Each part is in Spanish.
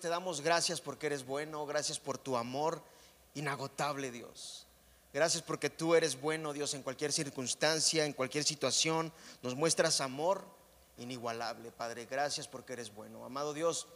Te damos gracias porque eres bueno, gracias por tu amor inagotable, Dios. Gracias porque tú eres bueno, Dios, en cualquier circunstancia, en cualquier situación. Nos muestras amor inigualable, Padre. Gracias porque eres bueno. Amado Dios,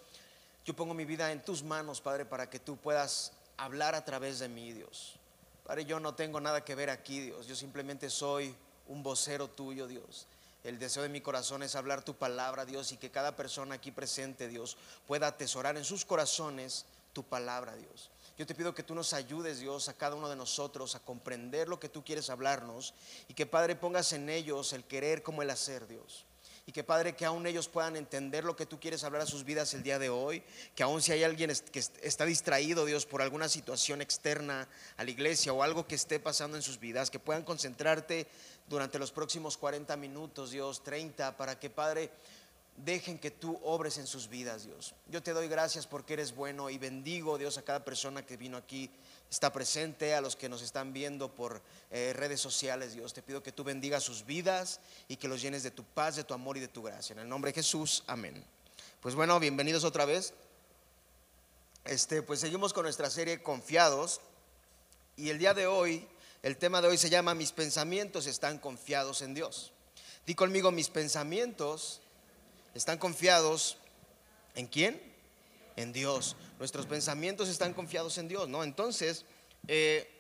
yo pongo mi vida en tus manos, Padre, para que tú puedas hablar a través de mí, Dios. Padre, yo no tengo nada que ver aquí, Dios. Yo simplemente soy un vocero tuyo, Dios. El deseo de mi corazón es hablar tu palabra, Dios, y que cada persona aquí presente, Dios, pueda atesorar en sus corazones tu palabra, Dios. Yo te pido que tú nos ayudes, Dios, a cada uno de nosotros a comprender lo que tú quieres hablarnos y que, Padre, pongas en ellos el querer como el hacer, Dios. Y que Padre, que aún ellos puedan entender lo que tú quieres hablar a sus vidas el día de hoy. Que aún si hay alguien que está distraído, Dios, por alguna situación externa a la iglesia o algo que esté pasando en sus vidas, que puedan concentrarte durante los próximos 40 minutos, Dios, 30, para que Padre dejen que tú obres en sus vidas, Dios. Yo te doy gracias porque eres bueno y bendigo, Dios, a cada persona que vino aquí, está presente, a los que nos están viendo por eh, redes sociales, Dios. Te pido que tú bendigas sus vidas y que los llenes de tu paz, de tu amor y de tu gracia. En el nombre de Jesús, amén. Pues bueno, bienvenidos otra vez. Este, pues seguimos con nuestra serie Confiados y el día de hoy el tema de hoy se llama Mis pensamientos están confiados en Dios. Di conmigo, mis pensamientos están confiados en quién? En Dios. Nuestros pensamientos están confiados en Dios, ¿no? Entonces, eh,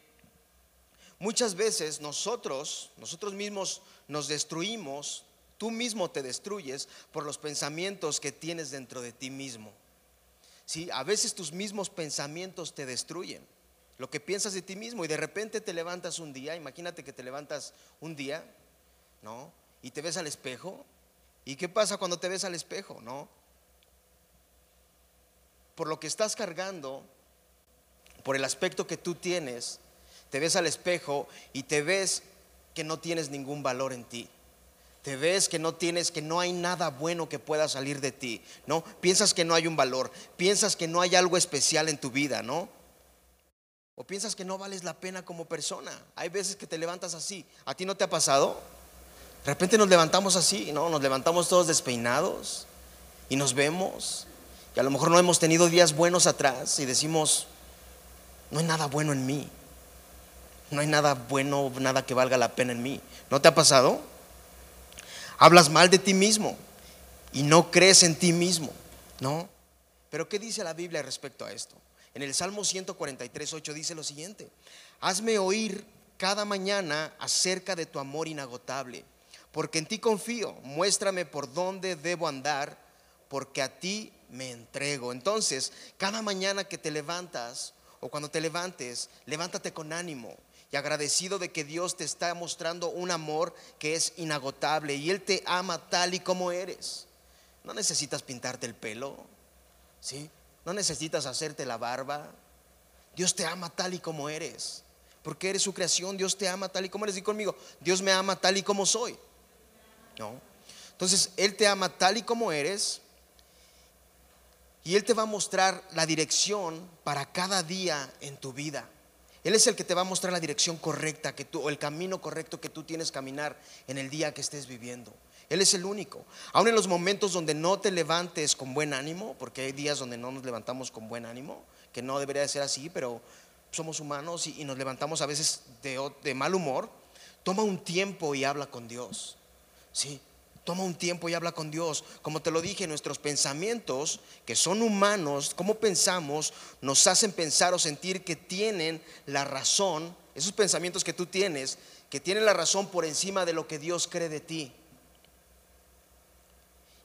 muchas veces nosotros, nosotros mismos nos destruimos, tú mismo te destruyes por los pensamientos que tienes dentro de ti mismo. ¿Sí? A veces tus mismos pensamientos te destruyen lo que piensas de ti mismo y de repente te levantas un día, imagínate que te levantas un día, ¿no? Y te ves al espejo. ¿Y qué pasa cuando te ves al espejo, no? Por lo que estás cargando, por el aspecto que tú tienes, te ves al espejo y te ves que no tienes ningún valor en ti. Te ves que no tienes, que no hay nada bueno que pueda salir de ti, ¿no? Piensas que no hay un valor, piensas que no hay algo especial en tu vida, ¿no? O piensas que no vales la pena como persona. Hay veces que te levantas así. ¿A ti no te ha pasado? De repente nos levantamos así, ¿no? Nos levantamos todos despeinados y nos vemos. Y a lo mejor no hemos tenido días buenos atrás y decimos, no hay nada bueno en mí. No hay nada bueno, nada que valga la pena en mí. ¿No te ha pasado? Hablas mal de ti mismo y no crees en ti mismo, ¿no? Pero ¿qué dice la Biblia respecto a esto? En el Salmo 143, 8 dice lo siguiente, hazme oír cada mañana acerca de tu amor inagotable, porque en ti confío, muéstrame por dónde debo andar, porque a ti me entrego. Entonces, cada mañana que te levantas o cuando te levantes, levántate con ánimo y agradecido de que Dios te está mostrando un amor que es inagotable y Él te ama tal y como eres. No necesitas pintarte el pelo, ¿sí? No necesitas hacerte la barba. Dios te ama tal y como eres. Porque eres su creación. Dios te ama tal y como eres. Y conmigo, Dios me ama tal y como soy. ¿No? Entonces, Él te ama tal y como eres. Y Él te va a mostrar la dirección para cada día en tu vida. Él es el que te va a mostrar la dirección correcta que tú, o el camino correcto que tú tienes que caminar en el día que estés viviendo. Él es el único. Aún en los momentos donde no te levantes con buen ánimo, porque hay días donde no nos levantamos con buen ánimo, que no debería de ser así, pero somos humanos y, nos levantamos a veces de, mal humor, toma un tiempo y habla con Dios. Sí, toma un tiempo y habla con Dios. Como te lo dije, nuestros pensamientos, que son humanos, cómo pensamos, nos hacen pensar o sentir que tienen la razón, esos pensamientos que tú tienes, que tienen la razón por encima de lo que Dios cree de ti.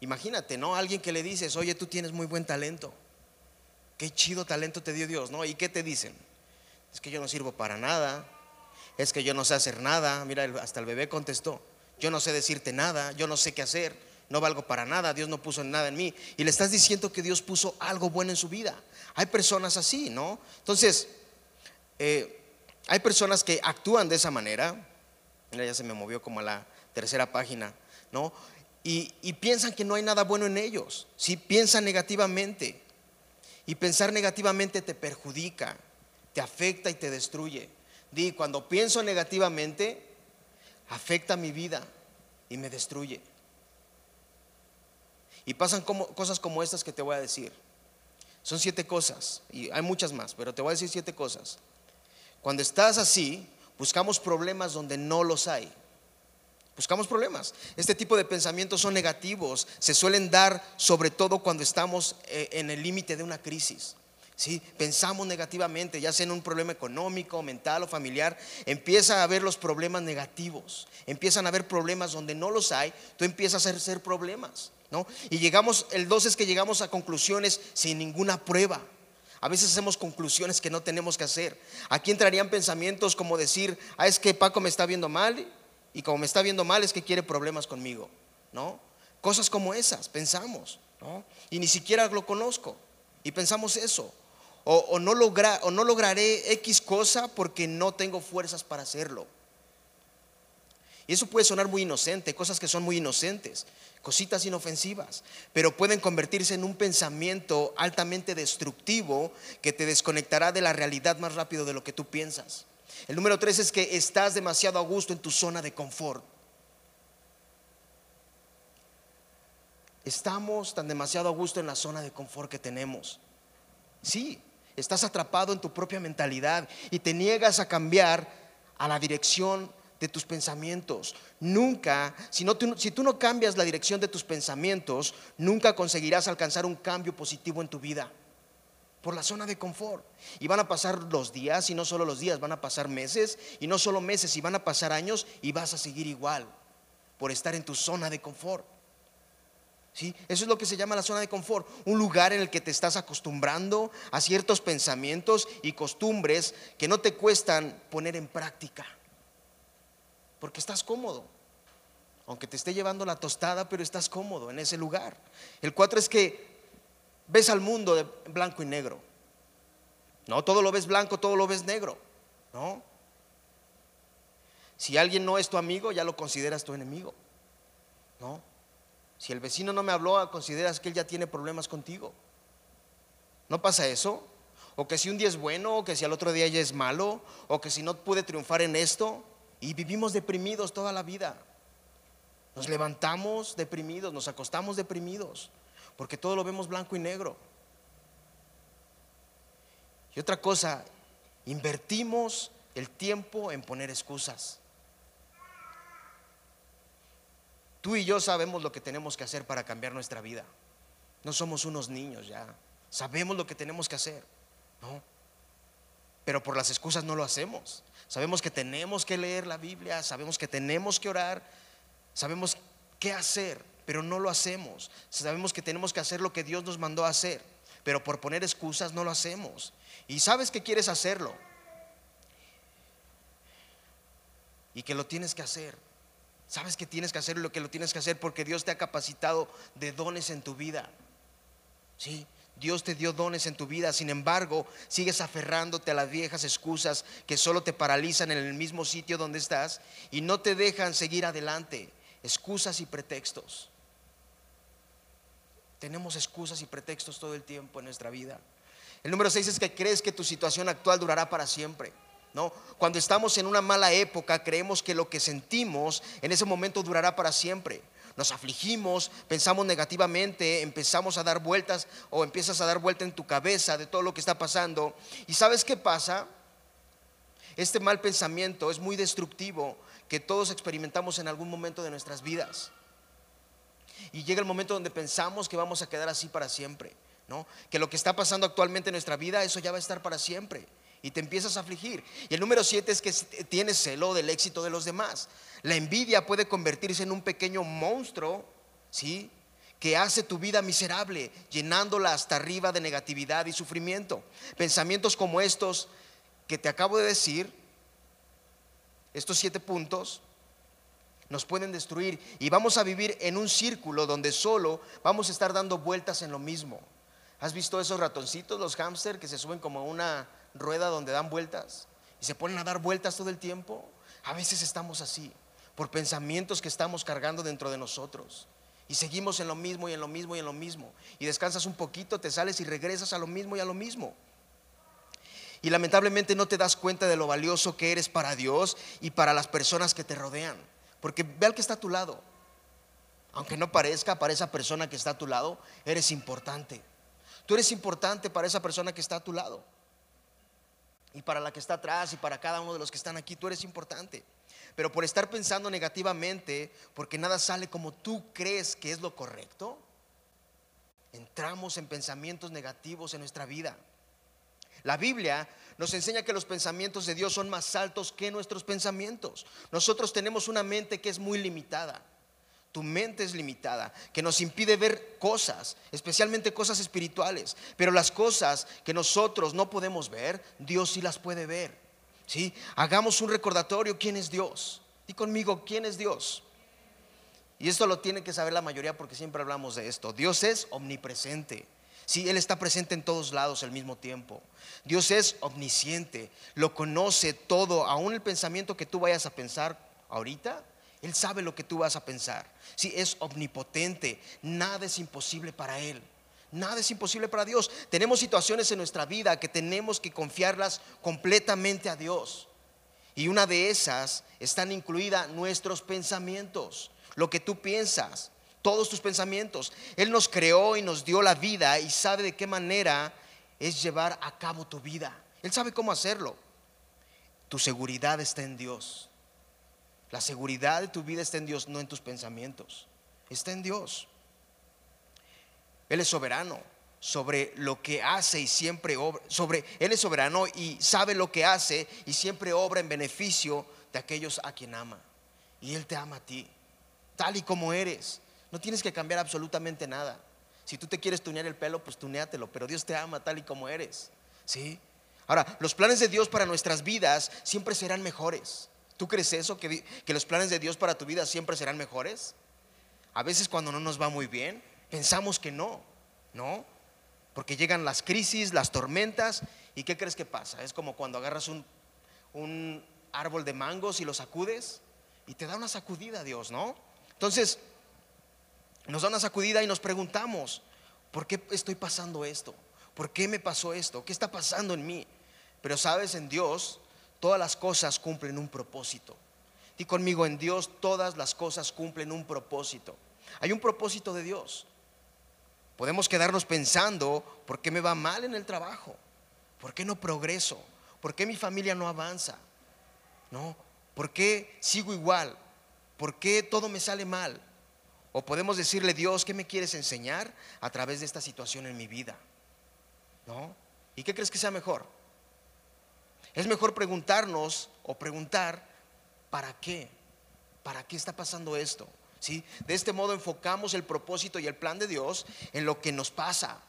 Imagínate, ¿no? Alguien que le dices, oye, tú tienes muy buen talento. Qué chido talento te dio Dios, ¿no? ¿Y qué te dicen? Es que yo no sirvo para nada. Es que yo no sé hacer nada. Mira, hasta el bebé contestó. Yo no sé decirte nada. Yo no sé qué hacer. No valgo para nada. Dios no puso nada en mí. Y le estás diciendo que Dios puso algo bueno en su vida. Hay personas así, ¿no? Entonces, eh, hay personas que actúan de esa manera. Mira, ya se me movió como a la tercera página, ¿no? Y, piensan que no hay nada bueno en ellos. Si piensan negativamente y pensar negativamente te perjudica, te afecta y te destruye. Di, cuando pienso negativamente, afecta mi vida y me destruye. Y pasan cosas como estas que te voy a decir. Son siete cosas, y hay muchas más, pero te voy a decir siete cosas. Cuando estás así, buscamos problemas donde no los hay. Buscamos problemas. Este tipo de pensamientos son negativos, se suelen dar sobre todo cuando estamos eh, en el límite de una crisis. ¿sí? Pensamos negativamente, ya sea en un problema económico, mental o familiar, empieza a ver los problemas negativos, empiezan a haber problemas donde no los hay, tú empiezas a hacer problemas. ¿no? Y llegamos, el 2 es que llegamos a conclusiones sin ninguna prueba. A veces hacemos conclusiones que no tenemos que hacer. Aquí entrarían pensamientos como decir, ah, es que Paco me está viendo mal y como me está viendo mal es que quiere problemas conmigo, ¿no? Cosas como esas, pensamos, ¿no? Y ni siquiera lo conozco y pensamos eso. O, no, logra, o no lograré X cosa porque no tengo fuerzas para hacerlo. Y eso puede sonar muy inocente, cosas que son muy inocentes, cositas inofensivas, pero pueden convertirse en un pensamiento altamente destructivo que te desconectará de la realidad más rápido de lo que tú piensas. El número tres es que estás demasiado a gusto en tu zona de confort. Estamos tan demasiado a gusto en la zona de confort que tenemos. Sí, estás atrapado en tu propia mentalidad y te niegas a cambiar a la dirección de tus pensamientos. Nunca, si, si tú no cambias la dirección de tus pensamientos, nunca conseguirás alcanzar un cambio positivo en tu vida. Por la zona de confort. Y van a pasar los días, y no solo los días, van a pasar meses, y no solo meses, y van a pasar años, y vas a seguir igual, por estar en tu zona de confort. ¿Sí? Eso es lo que se llama la zona de confort, un lugar en el que te estás acostumbrando a ciertos pensamientos y costumbres que no te cuestan poner en práctica, porque estás cómodo, aunque te esté llevando la tostada, pero estás cómodo en ese lugar. El cuatro es que ves al mundo de blanco y negro. No, todo lo ves blanco, todo lo ves negro, ¿no? Si alguien no es tu amigo, ya lo consideras tu enemigo, ¿no? Si el vecino no me habló, consideras que él ya tiene problemas contigo. ¿No pasa eso? O que si un día es bueno, o que si al otro día ya es malo, o que si no pude triunfar en esto, y vivimos deprimidos toda la vida. Nos levantamos deprimidos, nos acostamos deprimidos, porque todo lo vemos blanco y negro. Y otra cosa, invertimos el tiempo en poner excusas. Tú y yo sabemos lo que tenemos que hacer para cambiar nuestra vida. No somos unos niños ya. Sabemos lo que tenemos que hacer, ¿no? Pero por las excusas no lo hacemos. Sabemos que tenemos que leer la Biblia, sabemos que tenemos que orar, sabemos qué hacer, pero no lo hacemos. Sabemos que tenemos que hacer lo que Dios nos mandó a hacer, pero por poner excusas no lo hacemos. Y sabes que quieres hacerlo. Y que lo tienes que hacer. Sabes que tienes que hacer lo que lo tienes que hacer porque Dios te ha capacitado de dones en tu vida. Sí, Dios te dio dones en tu vida, sin embargo, sigues aferrándote a las viejas excusas que solo te paralizan en el mismo sitio donde estás y no te dejan seguir adelante. Excusas y pretextos. Tenemos excusas y pretextos todo el tiempo en nuestra vida. El número seis es que crees que tu situación actual durará para siempre. Cuando estamos en una mala época, creemos que lo que sentimos en ese momento durará para siempre. Nos afligimos, pensamos negativamente, empezamos a dar vueltas o empiezas a dar vuelta en tu cabeza de todo lo que está pasando. ¿Y sabes qué pasa? Este mal pensamiento es muy destructivo que todos experimentamos en algún momento de nuestras vidas. Y llega el momento donde pensamos que vamos a quedar así para siempre, ¿no? Que lo que está pasando actualmente en nuestra vida, eso ya va a estar para siempre y te empiezas a afligir. Y el número siete es que tienes celo del éxito de los demás. La envidia puede convertirse en un pequeño monstruo, ¿sí? Que hace tu vida miserable, llenándola hasta arriba de negatividad y sufrimiento. Pensamientos como estos que te acabo de decir, estos siete puntos, nos pueden destruir y vamos a vivir en un círculo donde solo vamos a estar dando vueltas en lo mismo. ¿Has visto esos ratoncitos, los hámster, que se suben como a una rueda donde dan vueltas y se ponen a dar vueltas todo el tiempo. A veces estamos así, por pensamientos que estamos cargando dentro de nosotros. Y seguimos en lo mismo y en lo mismo y en lo mismo. Y descansas un poquito, te sales y regresas a lo mismo y a lo mismo. Y lamentablemente no te das cuenta de lo valioso que eres para Dios y para las personas que te rodean. Porque ve al que está a tu lado. Aunque no parezca para esa persona que está a tu lado, eres importante. Tú eres importante para esa persona que está a tu lado. Y para la que está atrás y para cada uno de los que están aquí, tú eres importante. Pero por estar pensando negativamente, porque nada sale como tú crees que es lo correcto, entramos en pensamientos negativos en nuestra vida. La Biblia nos enseña que los pensamientos de Dios son más altos que nuestros pensamientos. Nosotros tenemos una mente que es muy limitada. Tu mente es limitada, que nos impide ver cosas, especialmente cosas espirituales. Pero las cosas que nosotros no podemos ver, Dios sí las puede ver. ¿sí? Hagamos un recordatorio, ¿quién es Dios? Y conmigo, ¿quién es Dios? Y esto lo tiene que saber la mayoría porque siempre hablamos de esto. Dios es omnipresente. Sí, Él está presente en todos lados al mismo tiempo. Dios es omnisciente, lo conoce todo, aún el pensamiento que tú vayas a pensar ahorita, Él sabe lo que tú vas a pensar. Sí, es omnipotente, nada es imposible para Él. Nada es imposible para Dios. Tenemos situaciones en nuestra vida que tenemos que confiarlas completamente a Dios. Y una de esas están incluidas nuestros pensamientos, lo que tú piensas, todos tus pensamientos. Él nos creó y nos dio la vida y sabe de qué manera es llevar a cabo tu vida. Él sabe cómo hacerlo. Tu seguridad está en Dios. La seguridad de tu vida está en Dios, no en tus pensamientos. Está en Dios. Él es soberano sobre lo que hace y siempre obra, sobre él es soberano y sabe lo que hace y siempre obra en beneficio de aquellos a quien ama. Y él te ama a ti, tal y como eres. No tienes que cambiar absolutamente nada. Si tú te quieres tunear el pelo, pues tuneátelo, pero Dios te ama tal y como eres. ¿Sí? Ahora, los planes de Dios para nuestras vidas siempre serán mejores. ¿Tú crees eso? ¿Que, que los planes de Dios para tu vida siempre serán mejores? A veces cuando no nos va muy bien, pensamos que no, ¿no? Porque llegan las crisis, las tormentas, ¿y qué crees que pasa? Es como cuando agarras un, un árbol de mangos y lo sacudes y te da una sacudida Dios, ¿no? Entonces, nos da una sacudida y nos preguntamos, ¿por qué estoy pasando esto? ¿Por qué me pasó esto? ¿Qué está pasando en mí? Pero sabes, en Dios todas las cosas cumplen un propósito. Y conmigo, en Dios todas las cosas cumplen un propósito. Hay un propósito de Dios. Podemos quedarnos pensando, ¿por qué me va mal en el trabajo? ¿Por qué no progreso? ¿Por qué mi familia no avanza? ¿No? ¿Por qué sigo igual? ¿Por qué todo me sale mal? O podemos decirle, Dios, ¿qué me quieres enseñar a través de esta situación en mi vida? ¿No? ¿Y qué crees que sea mejor? Es mejor preguntarnos o preguntar, ¿para qué? ¿Para qué está pasando esto? ¿Sí? De este modo enfocamos el propósito y el plan de Dios en lo que nos pasa,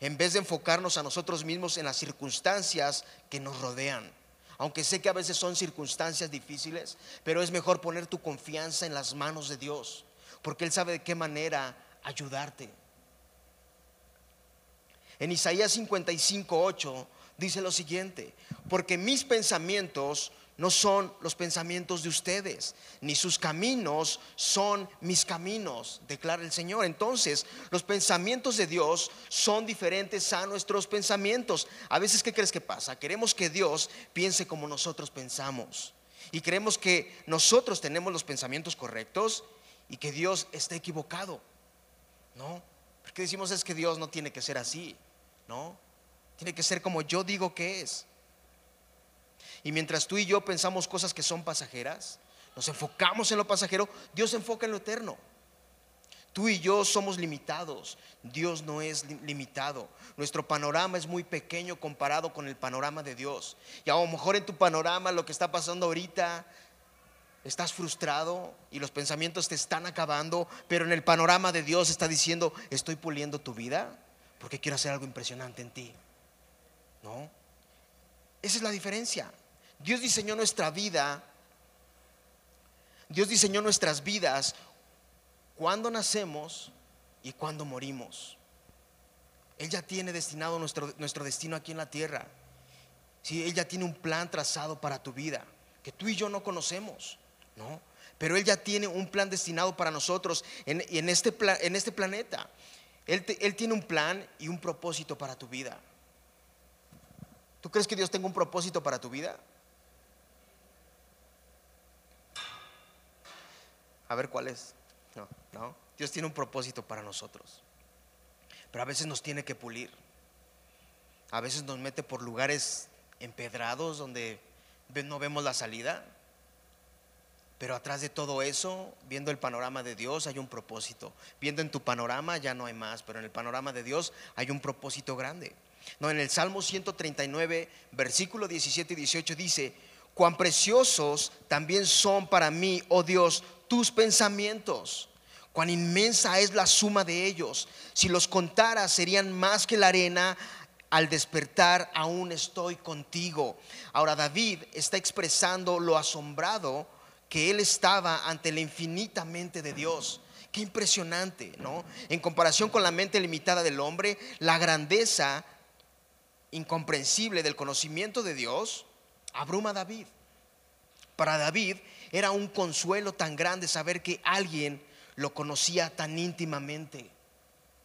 en vez de enfocarnos a nosotros mismos en las circunstancias que nos rodean. Aunque sé que a veces son circunstancias difíciles, pero es mejor poner tu confianza en las manos de Dios porque Él sabe de qué manera ayudarte. En Isaías 55, 8 dice lo siguiente, porque mis pensamientos no son los pensamientos de ustedes, ni sus caminos son mis caminos, declara el Señor. Entonces, los pensamientos de Dios son diferentes a nuestros pensamientos. A veces, ¿qué crees que pasa? Queremos que Dios piense como nosotros pensamos. Y creemos que nosotros tenemos los pensamientos correctos y que Dios esté equivocado. ¿No? Porque decimos es que Dios no tiene que ser así. ¿No? Tiene que ser como yo digo que es. Y mientras tú y yo pensamos cosas que son pasajeras, nos enfocamos en lo pasajero, Dios se enfoca en lo eterno. Tú y yo somos limitados, Dios no es limitado. Nuestro panorama es muy pequeño comparado con el panorama de Dios. Y a lo mejor en tu panorama lo que está pasando ahorita estás frustrado y los pensamientos te están acabando, pero en el panorama de Dios está diciendo, estoy puliendo tu vida porque quiero hacer algo impresionante en ti. ¿No? Esa es la diferencia. Dios diseñó nuestra vida, Dios diseñó nuestras vidas cuando nacemos y cuando morimos. Él ya tiene destinado nuestro, nuestro destino aquí en la tierra. Sí, Él ya tiene un plan trazado para tu vida que tú y yo no conocemos. ¿No? Pero Él ya tiene un plan destinado para nosotros en, en este, en este planeta. Él, él tiene un plan y un propósito para tu vida. ¿Tú crees que Dios tenga un propósito para tu vida? A ver cuál es. No, no. Dios tiene un propósito para nosotros. Pero a veces nos tiene que pulir. a veces nos mete por lugares empedrados donde no vemos la salida. Pero atrás de todo eso, viendo el panorama de Dios, hay un propósito. Viendo en tu panorama ya no hay más, pero en el panorama de Dios hay un propósito grande. No, en el Salmo 139, versículo 17 y 18 dice, cuán preciosos también son para mí, oh Dios, tus pensamientos. Cuán inmensa es la suma de ellos. Si los contara serían más que la arena. Al despertar aún estoy contigo. Ahora David está expresando lo asombrado que él estaba ante la infinita mente de Dios. Qué impresionante, ¿no? En comparación con la mente limitada del hombre, la grandeza incomprensible del conocimiento de Dios abruma a David. Para David era un consuelo tan grande saber que alguien lo conocía tan íntimamente.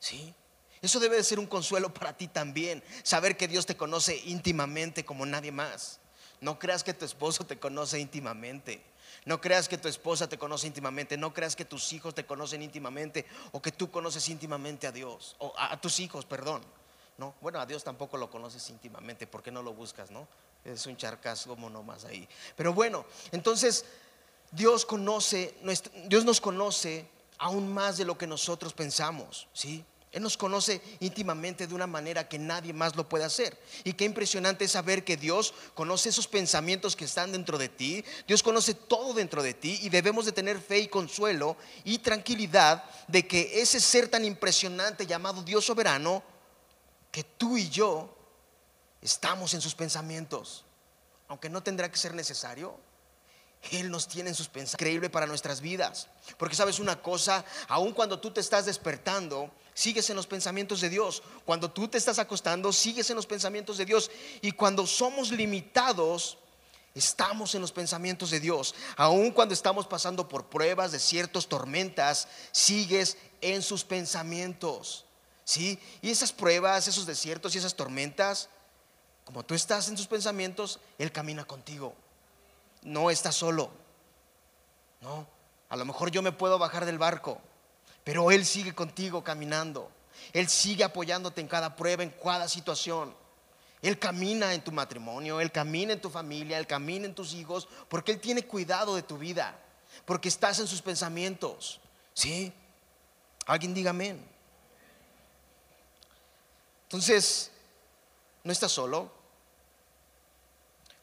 ¿Sí? Eso debe de ser un consuelo para ti también, saber que Dios te conoce íntimamente como nadie más. No creas que tu esposo te conoce íntimamente. No creas que tu esposa te conoce íntimamente, no creas que tus hijos te conocen íntimamente o que tú conoces íntimamente a Dios, o a, tus hijos, perdón. No, bueno, a Dios tampoco lo conoces íntimamente, ¿por qué no lo buscas, no? Es un charcasco como nomás ahí. Pero bueno, entonces Dios conoce, Dios nos conoce aún más de lo que nosotros pensamos, ¿sí? Él nos conoce íntimamente de una manera que nadie más lo puede hacer. Y qué impresionante es saber que Dios conoce esos pensamientos que están dentro de ti. Dios conoce todo dentro de ti y debemos de tener fe y consuelo y tranquilidad de que ese ser tan impresionante llamado Dios soberano, que tú y yo estamos en sus pensamientos. Aunque no tendrá que ser necesario, él nos tiene en sus pensamientos. Increíble para nuestras vidas. Porque sabes una cosa, aun cuando tú te estás despertando, sigues en los pensamientos de Dios. Cuando tú te estás acostando, sigues en los pensamientos de Dios. Y cuando somos limitados, estamos en los pensamientos de Dios. Aun cuando estamos pasando por pruebas, desiertos, tormentas, sigues en sus pensamientos. ¿Sí? Y esas pruebas, esos desiertos y esas tormentas, como tú estás en sus pensamientos, Él camina contigo no estás solo. No, a lo mejor yo me puedo bajar del barco, pero Él sigue contigo caminando. Él sigue apoyándote en cada prueba, en cada situación. Él camina en tu matrimonio, Él camina en tu familia, Él camina en tus hijos, porque Él tiene cuidado de tu vida, porque estás en sus pensamientos. ¿Sí? Alguien diga amén. Entonces, no estás solo,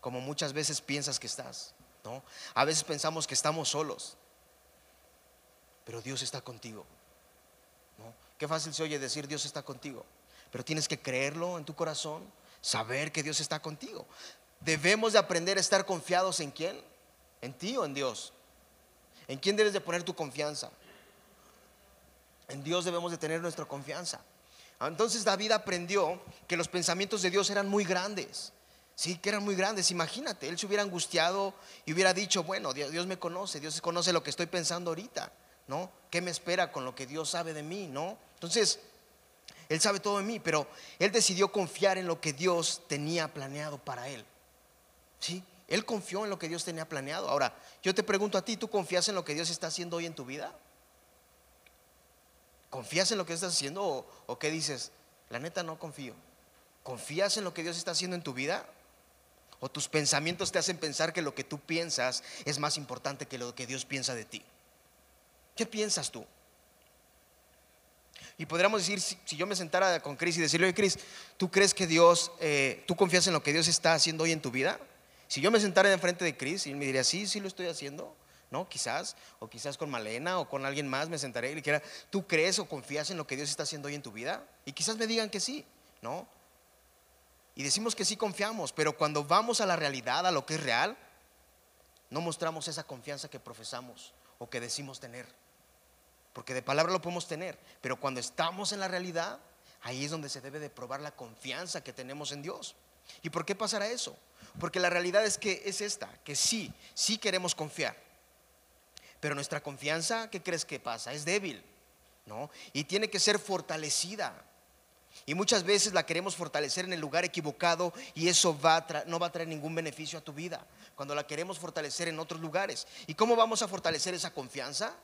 como muchas veces piensas que estás. ¿no? A veces pensamos que estamos solos, pero Dios está contigo. ¿no? Qué fácil se oye decir Dios está contigo, pero tienes que creerlo en tu corazón, saber que Dios está contigo. Debemos de aprender a estar confiados en quién, en ti o en Dios. ¿En quién debes de poner tu confianza? En Dios debemos de tener nuestra confianza. Entonces David aprendió que los pensamientos de Dios eran muy grandes. Sí, que eran muy grandes. Imagínate, él se hubiera angustiado y hubiera dicho, bueno, Dios, me conoce, Dios conoce lo que estoy pensando ahorita, ¿no? ¿Qué me espera con lo que Dios sabe de mí, ¿no? Entonces, él sabe todo de mí, pero él decidió confiar en lo que Dios tenía planeado para él. ¿Sí? Él confió en lo que Dios tenía planeado. Ahora, yo te pregunto a ti, ¿tú confías en lo que Dios está haciendo hoy en tu vida? ¿Confías en lo que estás haciendo o, o qué dices? La neta no confío. ¿Confías en lo que Dios está haciendo en tu vida? O tus pensamientos te hacen pensar que lo que tú piensas es más importante que lo que Dios piensa de ti. ¿Qué piensas tú? Y podríamos decir, si, yo me sentara con Cris y decirle, oye Cris, ¿tú crees que Dios, eh, tú confías en lo que Dios está haciendo hoy en tu vida? Si yo me sentara enfrente de Cris y él me diría, sí, sí lo estoy haciendo, ¿no? Quizás, o quizás con Malena o con alguien más me sentaré y le dijera, ¿tú crees o confías en lo que Dios está haciendo hoy en tu vida? Y quizás me digan que sí, ¿no? Y decimos que sí confiamos, pero cuando vamos a la realidad, a lo que es real, no mostramos esa confianza que profesamos o que decimos tener. Porque de palabra lo podemos tener, pero cuando estamos en la realidad, ahí es donde se debe de probar la confianza que tenemos en Dios. ¿Y por qué pasará eso? Porque la realidad es que es esta, que sí, sí queremos confiar. Pero nuestra confianza, ¿qué crees que pasa? Es débil, ¿no? Y tiene que ser fortalecida. Y muchas veces la queremos fortalecer en el lugar equivocado y eso no va a traer ningún beneficio a tu vida. Cuando la queremos fortalecer en otros lugares. ¿Y cómo vamos a fortalecer esa confianza?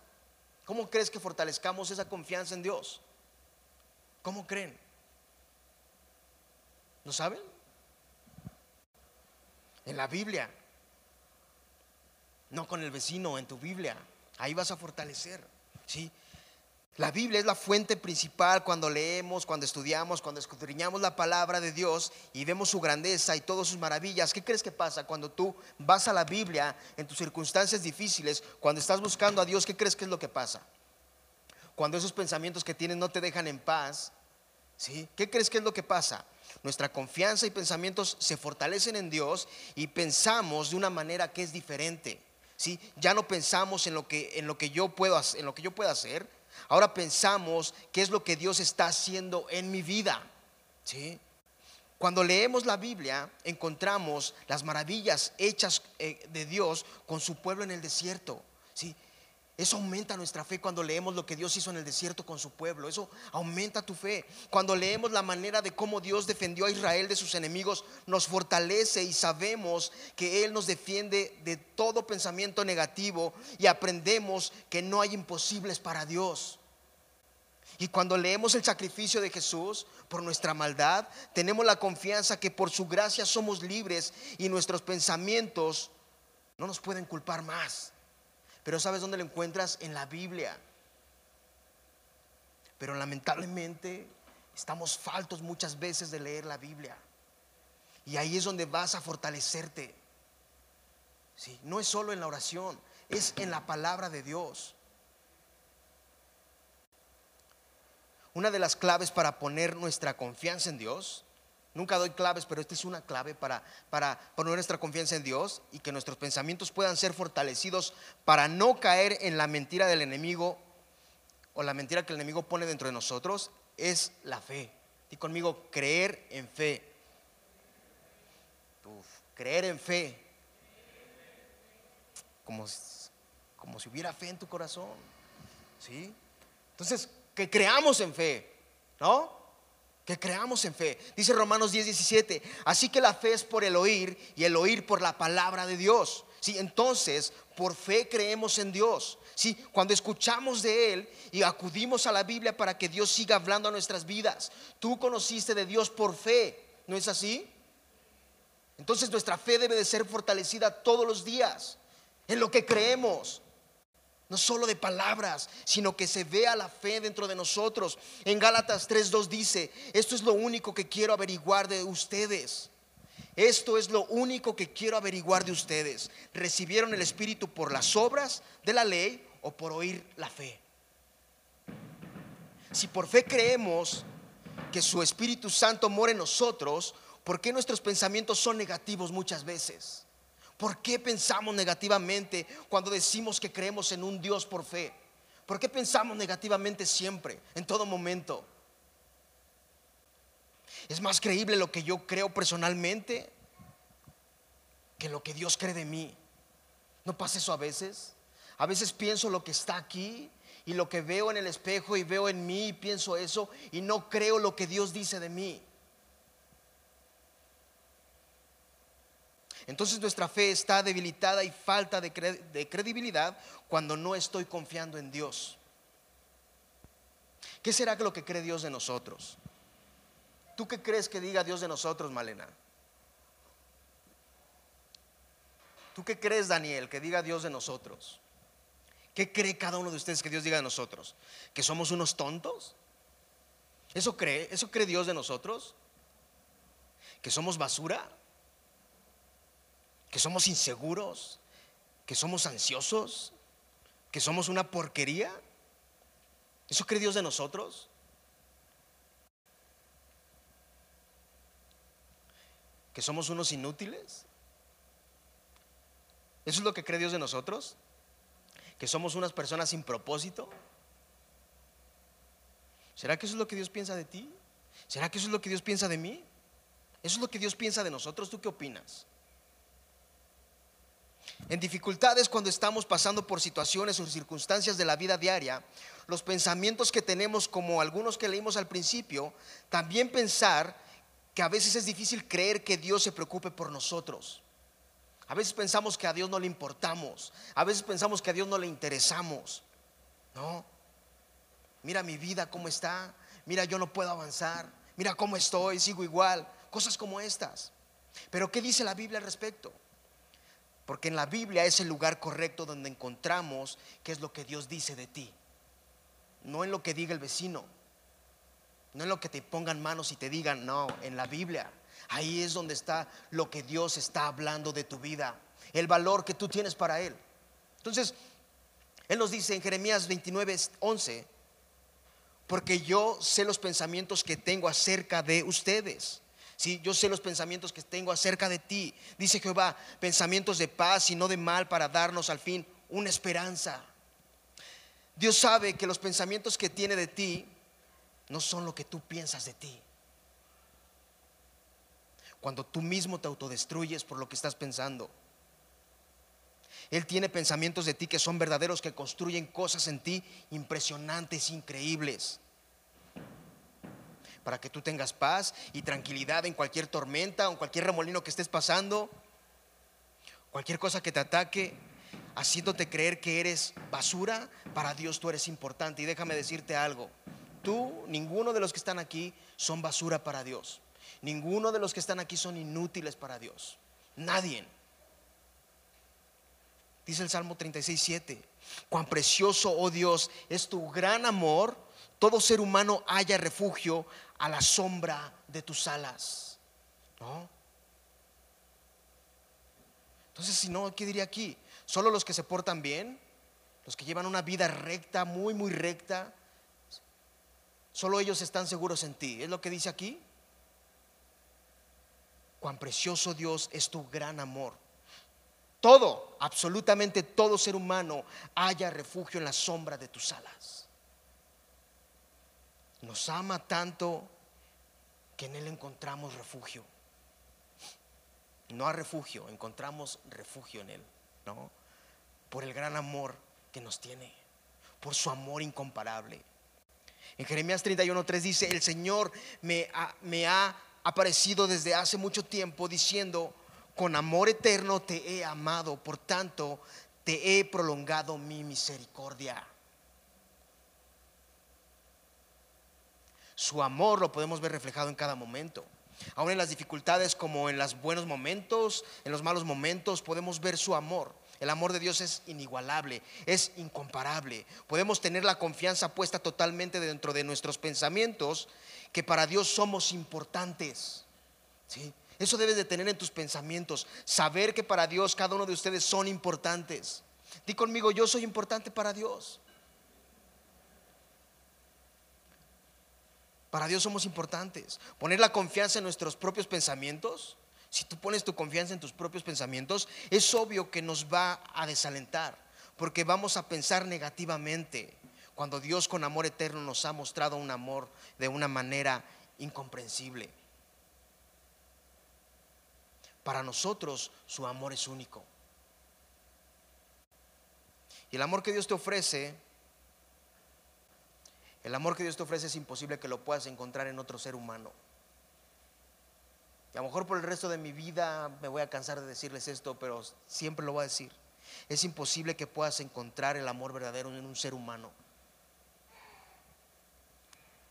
¿Cómo crees que fortalezcamos esa confianza en Dios? ¿Cómo creen? ¿No saben? En la Biblia. No con el vecino, en tu Biblia. Ahí vas a fortalecer. ¿Sí? La Biblia es la fuente principal cuando leemos, cuando estudiamos, cuando escudriñamos la palabra de Dios y vemos su grandeza y todas sus maravillas. ¿Qué crees que pasa cuando tú vas a la Biblia en tus circunstancias difíciles, cuando estás buscando a Dios? ¿Qué crees que es lo que pasa? Cuando esos pensamientos que tienes no te dejan en paz, ¿sí? ¿Qué crees que es lo que pasa? Nuestra confianza y pensamientos se fortalecen en Dios y pensamos de una manera que es diferente. ¿sí? Ya no pensamos en lo que, en lo que yo puedo en lo que yo pueda hacer, Ahora pensamos qué es lo que Dios está haciendo en mi vida. ¿Sí? Cuando leemos la Biblia, encontramos las maravillas hechas eh, de Dios con su pueblo en el desierto. ¿sí? Eso aumenta nuestra fe cuando leemos lo que Dios hizo en el desierto con su pueblo. Eso aumenta tu fe. Cuando leemos la manera de cómo Dios defendió a Israel de sus enemigos, nos fortalece y sabemos que Él nos defiende de todo pensamiento negativo y aprendemos que no hay imposibles para Dios. Y cuando leemos el sacrificio de Jesús por nuestra maldad, tenemos la confianza que por su gracia somos libres y nuestros pensamientos no nos pueden culpar más. Pero ¿sabes dónde lo encuentras? En la Biblia. Pero lamentablemente estamos faltos muchas veces de leer la Biblia. Y ahí es donde vas a fortalecerte. Sí, no es solo en la oración, es en la palabra de Dios. Una de las claves para poner nuestra confianza en Dios Nunca doy claves, pero esta es una clave para, para poner nuestra confianza en Dios y que nuestros pensamientos puedan ser fortalecidos para no caer en la mentira del enemigo o la mentira que el enemigo pone dentro de nosotros, es la fe. Y conmigo, creer en fe. creer en fe. Como, como si hubiera fe en tu corazón. ¿Sí? Entonces, que creamos en fe, ¿no? Que creamos en fe. Dice Romanos 10, 17, así que la fe es por el oír y el oír por la palabra de Dios. Sí, entonces, por fe creemos en Dios. Sí, cuando escuchamos de Él y acudimos a la Biblia para que Dios siga hablando a nuestras vidas. Tú conociste de Dios por fe, ¿no es así? Entonces nuestra fe debe de ser fortalecida todos los días en lo que creemos no solo de palabras, sino que se vea la fe dentro de nosotros. En Gálatas 3:2 dice, esto es lo único que quiero averiguar de ustedes. Esto es lo único que quiero averiguar de ustedes. ¿Recibieron el Espíritu por las obras de la ley o por oír la fe? Si por fe creemos que su Espíritu Santo mora en nosotros, ¿por qué nuestros pensamientos son negativos muchas veces? ¿Por qué pensamos negativamente cuando decimos que creemos en un Dios por fe? ¿Por qué pensamos negativamente siempre, en todo momento? Es más creíble lo que yo creo personalmente que lo que Dios cree de mí. ¿No pasa eso a veces? A veces pienso lo que está aquí y lo que veo en el espejo y veo en mí y pienso eso y no creo lo que Dios dice de mí. Entonces nuestra fe está debilitada y falta de, credibilidad cuando no estoy confiando en Dios. ¿Qué será lo que cree Dios de nosotros? ¿Tú qué crees que diga Dios de nosotros, Malena? ¿Tú qué crees, Daniel, que diga Dios de nosotros? ¿Qué cree cada uno de ustedes que Dios diga de nosotros? ¿Que somos unos tontos? ¿Eso cree? ¿Eso cree Dios de nosotros? ¿Que somos basura? Que somos inseguros, que somos ansiosos, que somos una porquería. ¿Eso cree Dios de nosotros? ¿Que somos unos inútiles? ¿Eso es lo que cree Dios de nosotros? ¿Que somos unas personas sin propósito? ¿Será que eso es lo que Dios piensa de ti? ¿Será que eso es lo que Dios piensa de mí? ¿Eso es lo que Dios piensa de nosotros? ¿Tú qué opinas? En dificultades cuando estamos pasando por situaciones o circunstancias de la vida diaria, los pensamientos que tenemos, como algunos que leímos al principio, también pensar que a veces es difícil creer que Dios se preocupe por nosotros. A veces pensamos que a Dios no le importamos. A veces pensamos que a Dios no le interesamos. No. Mira mi vida cómo está. Mira, yo no puedo avanzar. Mira cómo estoy, sigo igual. cosas como estas. Pero ¿qué dice la Biblia al respecto? Porque en la Biblia es el lugar correcto donde encontramos qué es lo que Dios dice de ti. No en lo que diga el vecino. No en lo que te pongan manos y te digan, no, en la Biblia. Ahí es donde está lo que Dios está hablando de tu vida. El valor que tú tienes para Él. Entonces, Él nos dice en Jeremías 29, 11, porque yo sé los pensamientos que tengo acerca de ustedes. Sí, yo sé los pensamientos que tengo acerca de ti. Dice Jehová, pensamientos de paz y no de mal para darnos al fin una esperanza. Dios sabe que los pensamientos que tiene de ti no son lo que tú piensas de ti. Cuando tú mismo te autodestruyes por lo que estás pensando. Él tiene pensamientos de ti que son verdaderos, que construyen cosas en ti impresionantes, increíbles. Para que tú tengas paz y tranquilidad en cualquier tormenta o en cualquier remolino que estés pasando, cualquier cosa que te ataque, haciéndote creer que eres basura, para Dios tú eres importante. Y déjame decirte algo, tú, ninguno de los que están aquí son basura para Dios. Ninguno de los que están aquí son inútiles para Dios. Nadie. Dice el Salmo 36, 7. Cuán precioso, oh Dios, es tu gran amor. Todo ser humano haya refugio a la sombra de tus alas. Entonces, si no, ¿qué diría aquí? Solo los que se portan bien, los que llevan una vida recta, muy, muy recta, solo ellos están seguros en ti. ¿Es lo que dice aquí? Cuán precioso Dios es tu gran amor todo, absolutamente todo ser humano haya refugio en la sombra de tus alas. Nos ama tanto que en Él encontramos refugio. No a refugio, encontramos refugio en Él, ¿no? Por el gran amor que nos tiene, por su amor incomparable. En Jeremías 31.3 dice, el Señor me ha, me ha aparecido desde hace mucho tiempo diciendo, con amor eterno te he amado, por tanto te he prolongado mi misericordia. Su amor lo podemos ver reflejado en cada momento. Aún en las dificultades como en los buenos momentos, en los malos momentos, podemos ver su amor. El amor de Dios es inigualable, es incomparable. Podemos tener la confianza puesta totalmente dentro de nuestros pensamientos que para Dios somos importantes. ¿sí? Eso debes de tener en tus pensamientos. Saber que para Dios cada uno de ustedes son importantes. Di conmigo, yo soy importante para Dios. Para Dios somos importantes. Poner la confianza en nuestros propios pensamientos. Si tú pones tu confianza en tus propios pensamientos, es obvio que nos va a desalentar, porque vamos a pensar negativamente cuando Dios con amor eterno nos ha mostrado un amor de una manera incomprensible. Para nosotros su amor es único. Y el amor que Dios te ofrece, el amor que Dios te ofrece es imposible que lo puedas encontrar en otro ser humano. Y a lo mejor por el resto de mi vida me voy a cansar de decirles esto, pero siempre lo voy a decir. Es imposible que puedas encontrar el amor verdadero en un ser humano.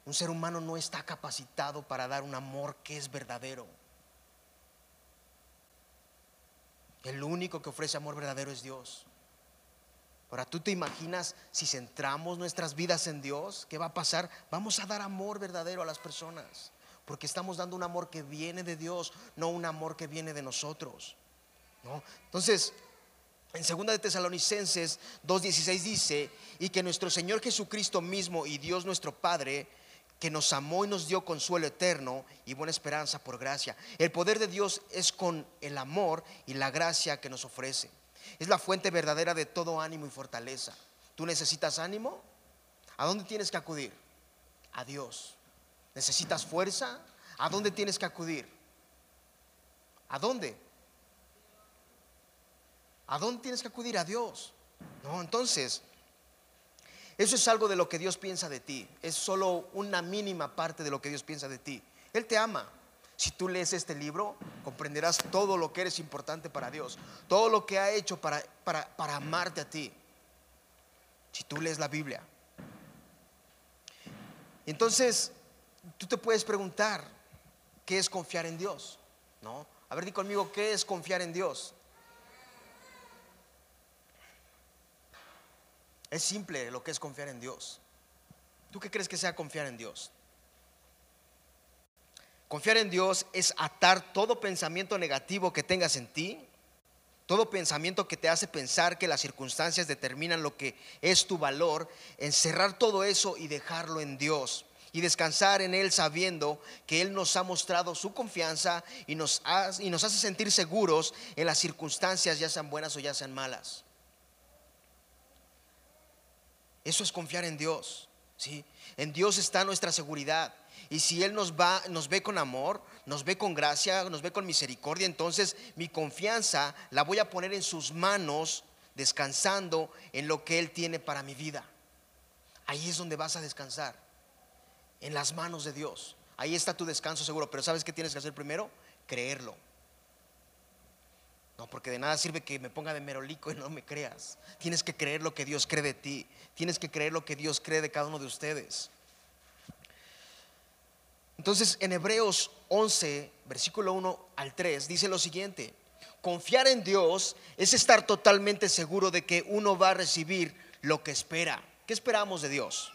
Un ser humano no está capacitado para dar un amor que es verdadero. El único que ofrece amor verdadero es Dios. Ahora, ¿tú te imaginas si centramos nuestras vidas en Dios? ¿Qué va a pasar? Vamos a dar amor verdadero a las personas. Porque estamos dando un amor que viene de Dios, no un amor que viene de nosotros. ¿no? Entonces, en 2 de Tesalonicenses 2.16 dice, y que nuestro Señor Jesucristo mismo y Dios nuestro Padre que nos amó y nos dio consuelo eterno y buena esperanza por gracia. El poder de Dios es con el amor y la gracia que nos ofrece. Es la fuente verdadera de todo ánimo y fortaleza. ¿Tú necesitas ánimo? ¿A dónde tienes que acudir? A Dios. ¿Necesitas fuerza? ¿A dónde tienes que acudir? ¿A dónde? ¿A dónde tienes que acudir? A Dios. No, entonces, eso es algo de lo que Dios piensa de ti. Es solo una mínima parte de lo que Dios piensa de ti. Él te ama. Si tú lees este libro, comprenderás todo lo que eres importante para Dios. Todo lo que ha hecho para, para, amarte a ti. Si tú lees la Biblia. Entonces, tú te puedes preguntar, ¿qué es confiar en Dios? ¿No? A ver, di conmigo, ¿qué es confiar en Dios? Es simple lo que es confiar en Dios. ¿Tú qué crees que sea confiar en Dios? Confiar en Dios es atar todo pensamiento negativo que tengas en ti, todo pensamiento que te hace pensar que las circunstancias determinan lo que es tu valor, encerrar todo eso y dejarlo en Dios y descansar en Él sabiendo que Él nos ha mostrado su confianza y nos, hace sentir seguros en las circunstancias, ya sean buenas o ya sean malas. Eso es confiar en Dios. ¿sí? En Dios está nuestra seguridad. Y si Él nos, va, nos ve con amor, nos ve con gracia, nos ve con misericordia, entonces mi confianza la voy a poner en sus manos, descansando en lo que Él tiene para mi vida. Ahí es donde vas a descansar, en las manos de Dios. Ahí está tu descanso seguro. Pero ¿sabes qué tienes que hacer primero? Creerlo. No, porque de nada sirve que me ponga de merolico y no me creas. Tienes que creer lo que Dios cree de ti. Tienes que creer lo que Dios cree de cada uno de ustedes. Entonces, en Hebreos 11, versículo 1 al 3, dice lo siguiente. Confiar en Dios es estar totalmente seguro de que uno va a recibir lo que espera. ¿Qué esperamos de Dios?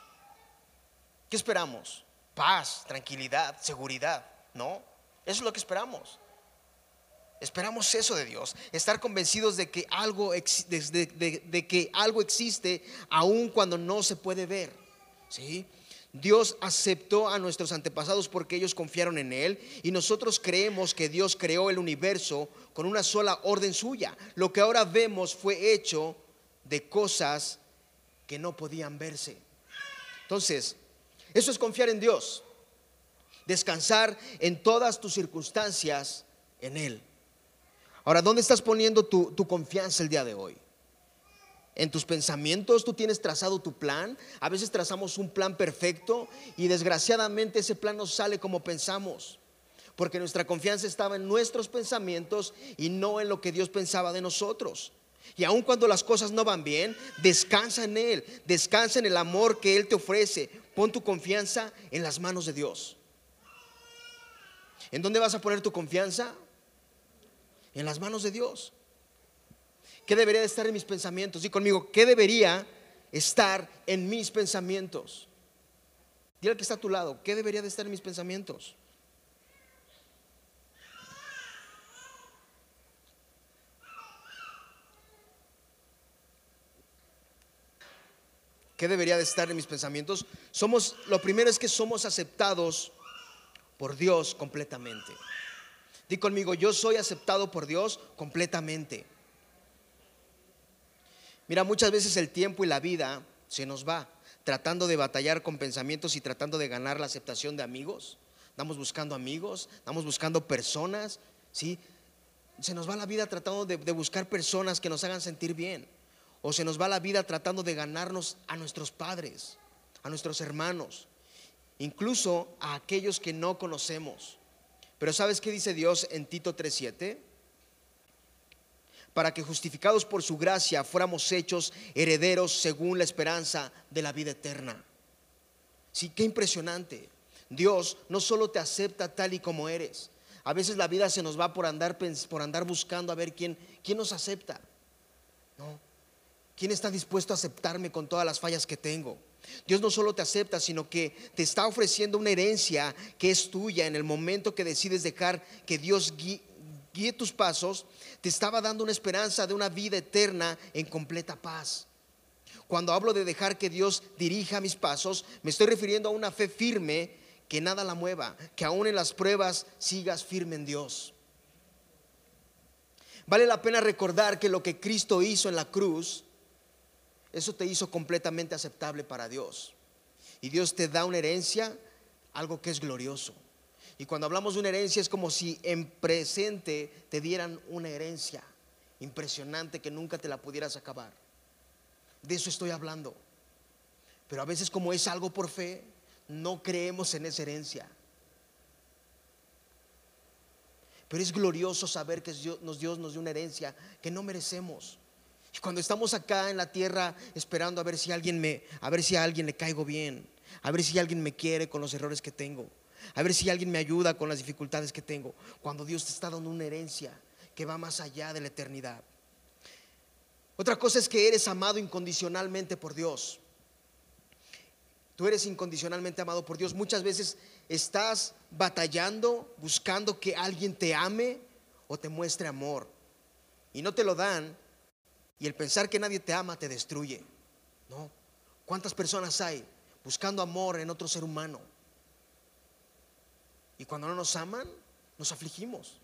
¿Qué esperamos? Paz, tranquilidad, seguridad, ¿no? Eso es lo que esperamos. Esperamos eso de Dios, estar convencidos de que algo, de, que algo existe aun cuando no se puede ver. ¿sí? Dios aceptó a nuestros antepasados porque ellos confiaron en Él y nosotros creemos que Dios creó el universo con una sola orden suya. Lo que ahora vemos fue hecho de cosas que no podían verse. Entonces, eso es confiar en Dios. Descansar en todas tus circunstancias en Él. Ahora, ¿dónde estás poniendo tu, confianza el día de hoy? En tus pensamientos, tú tienes trazado tu plan. A veces trazamos un plan perfecto y desgraciadamente ese plan no sale como pensamos. Porque nuestra confianza estaba en nuestros pensamientos y no en lo que Dios pensaba de nosotros. Y aun cuando las cosas no van bien, descansa en Él, descansa en el amor que Él te ofrece. Pon tu confianza en las manos de Dios. ¿En dónde vas a poner tu confianza? en las manos de Dios. ¿Qué debería de estar en mis pensamientos? Y conmigo, ¿qué debería estar en mis pensamientos? Dile al que está a tu lado, ¿qué debería de estar en mis pensamientos? ¿Qué debería de estar en mis pensamientos? Somos, lo primero es que somos aceptados por Dios completamente. Di conmigo, yo soy aceptado por Dios completamente. Mira, muchas veces el tiempo y la vida se nos va tratando de batallar con pensamientos y tratando de ganar la aceptación de amigos. Estamos buscando amigos, estamos buscando personas, ¿sí? Se nos va la vida tratando de, de buscar personas que nos hagan sentir bien. O se nos va la vida tratando de ganarnos a nuestros padres, a nuestros hermanos, incluso a aquellos que no conocemos. Pero ¿sabes qué dice Dios en Tito 3:7? Para que justificados por su gracia fuéramos hechos herederos según la esperanza de la vida eterna. Sí, qué impresionante. Dios no solo te acepta tal y como eres. A veces la vida se nos va por andar, por andar buscando a ver quién, quién nos acepta. ¿No? ¿Quién está dispuesto a aceptarme con todas las fallas que tengo? Dios no solo te acepta, sino que te está ofreciendo una herencia que es tuya en el momento que decides dejar que Dios guíe, tus pasos. Te estaba dando una esperanza de una vida eterna en completa paz. Cuando hablo de dejar que Dios dirija mis pasos, me estoy refiriendo a una fe firme que nada la mueva, que aún en las pruebas sigas firme en Dios. Vale la pena recordar que lo que Cristo hizo en la cruz eso te hizo completamente aceptable para Dios. Y Dios te da una herencia, algo que es glorioso. Y cuando hablamos de una herencia es como si en presente te dieran una herencia impresionante que nunca te la pudieras acabar. De eso estoy hablando. Pero a veces como es algo por fe, no creemos en esa herencia. Pero es glorioso saber que Dios nos dio una herencia que no merecemos. Y cuando estamos acá en la tierra esperando a ver si alguien me, a ver si a alguien le caigo bien, a ver si alguien me quiere con los errores que tengo, a ver si alguien me ayuda con las dificultades que tengo, cuando Dios te está dando una herencia que va más allá de la eternidad. Otra cosa es que eres amado incondicionalmente por Dios. Tú eres incondicionalmente amado por Dios. Muchas veces estás batallando, buscando que alguien te ame o te muestre amor. Y no te lo dan. Y el pensar que nadie te ama te destruye. ¿No? ¿Cuántas personas hay buscando amor en otro ser humano? Y cuando no nos aman, nos afligimos.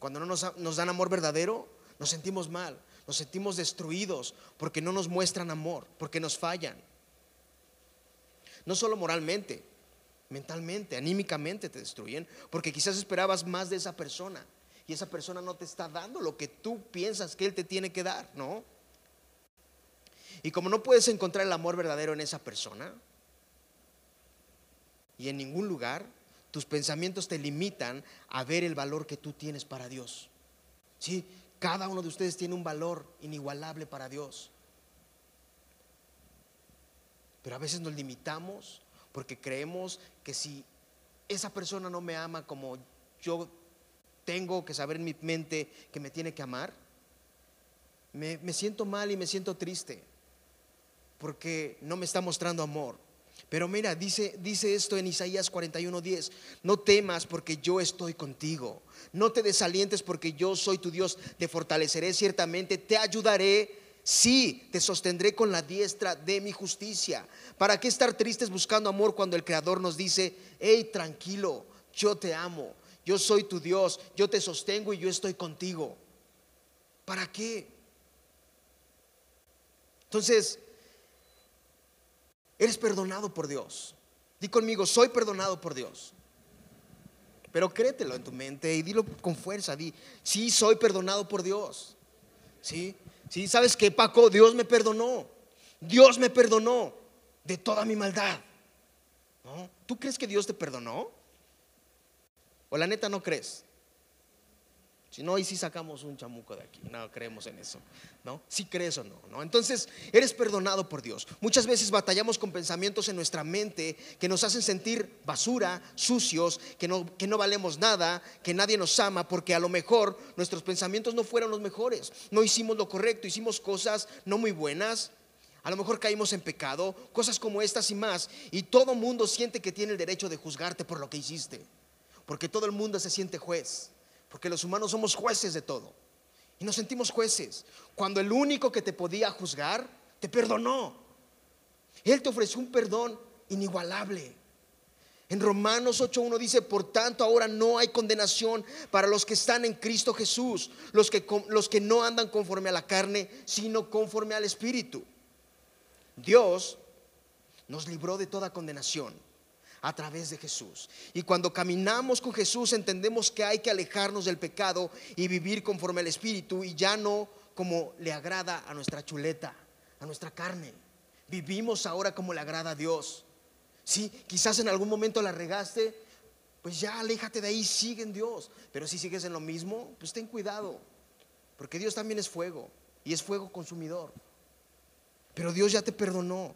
Cuando no nos, nos dan amor verdadero, nos sentimos mal, nos sentimos destruidos porque no nos muestran amor, porque nos fallan. No solo moralmente, mentalmente, anímicamente te destruyen, porque quizás esperabas más de esa persona y esa persona no te está dando lo que tú piensas que él te tiene que dar, ¿no? Y como no puedes encontrar el amor verdadero en esa persona y en ningún lugar, tus pensamientos te limitan a ver el valor que tú tienes para Dios. Sí, cada uno de ustedes tiene un valor inigualable para Dios. Pero a veces nos limitamos porque creemos que si esa persona no me ama como yo tengo que saber en mi mente que me tiene que amar, me, me siento mal y me siento triste porque no me está mostrando amor. Pero mira, dice, dice esto en Isaías 41:10, no temas porque yo estoy contigo, no te desalientes porque yo soy tu Dios, te fortaleceré ciertamente, te ayudaré Sí, te sostendré con la diestra de mi justicia. ¿Para qué estar tristes buscando amor cuando el Creador nos dice, hey, tranquilo, yo te amo, yo soy tu Dios, yo te sostengo y yo estoy contigo? ¿Para qué? Entonces, eres perdonado por Dios. Di conmigo, soy perdonado por Dios. Pero créetelo en tu mente y dilo con fuerza. Di, sí, soy perdonado por Dios. ¿Sí? ¿Sí? ¿Sabes qué, Paco? Dios me perdonó. Dios me perdonó de toda mi maldad. ¿No? ¿Tú crees que Dios te perdonó? ¿O la neta no crees? Si no, y si sacamos un chamuco de aquí. No creemos en eso. ¿No? Si crees o no, no. Entonces, eres perdonado por Dios. Muchas veces batallamos con pensamientos en nuestra mente que nos hacen sentir basura, sucios, que no, que no valemos nada, que nadie nos ama, porque a lo mejor nuestros pensamientos no fueron los mejores. No hicimos lo correcto, hicimos cosas no muy buenas. A lo mejor caímos en pecado, cosas como estas y más. Y todo mundo siente que tiene el derecho de juzgarte por lo que hiciste. Porque todo el mundo se siente juez. Porque los humanos somos jueces de todo. Y nos sentimos jueces. Cuando el único que te podía juzgar, te perdonó. Él te ofreció un perdón inigualable. En Romanos 8.1 dice, por tanto ahora no hay condenación para los que están en Cristo Jesús, los que, los que no andan conforme a la carne, sino conforme al Espíritu. Dios nos libró de toda condenación a través de Jesús. Y cuando caminamos con Jesús entendemos que hay que alejarnos del pecado y vivir conforme al Espíritu y ya no como le agrada a nuestra chuleta, a nuestra carne. Vivimos ahora como le agrada a Dios. Si quizás en algún momento la regaste, pues ya aléjate de ahí, sigue en Dios. Pero si sigues en lo mismo, pues ten cuidado, porque Dios también es fuego y es fuego consumidor. Pero Dios ya te perdonó.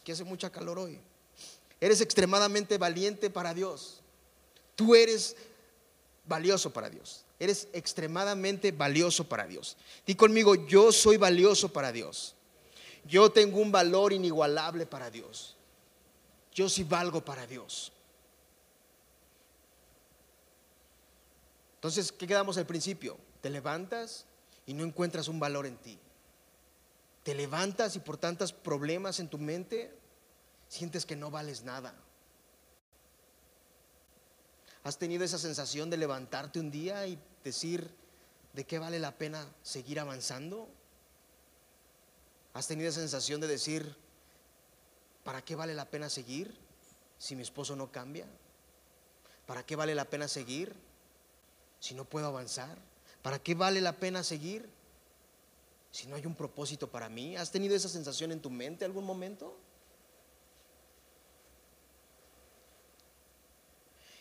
Aquí hace mucha calor hoy. Eres extremadamente valiente para Dios. Tú eres valioso para Dios. Eres extremadamente valioso para Dios. Di conmigo, yo soy valioso para Dios. Yo tengo un valor inigualable para Dios. Yo sí valgo para Dios. Entonces, ¿qué quedamos al principio? Te levantas y no encuentras un valor en ti te levantas y por tantos problemas en tu mente, sientes que no vales nada. ¿Has tenido esa sensación de levantarte un día y decir de qué vale la pena seguir avanzando? ¿Has tenido esa sensación de decir, ¿para qué vale la pena seguir si mi esposo no cambia? ¿Para qué vale la pena seguir si no puedo avanzar? ¿Para qué vale la pena seguir si no hay un propósito para mí? ¿Has tenido esa sensación en tu mente algún momento?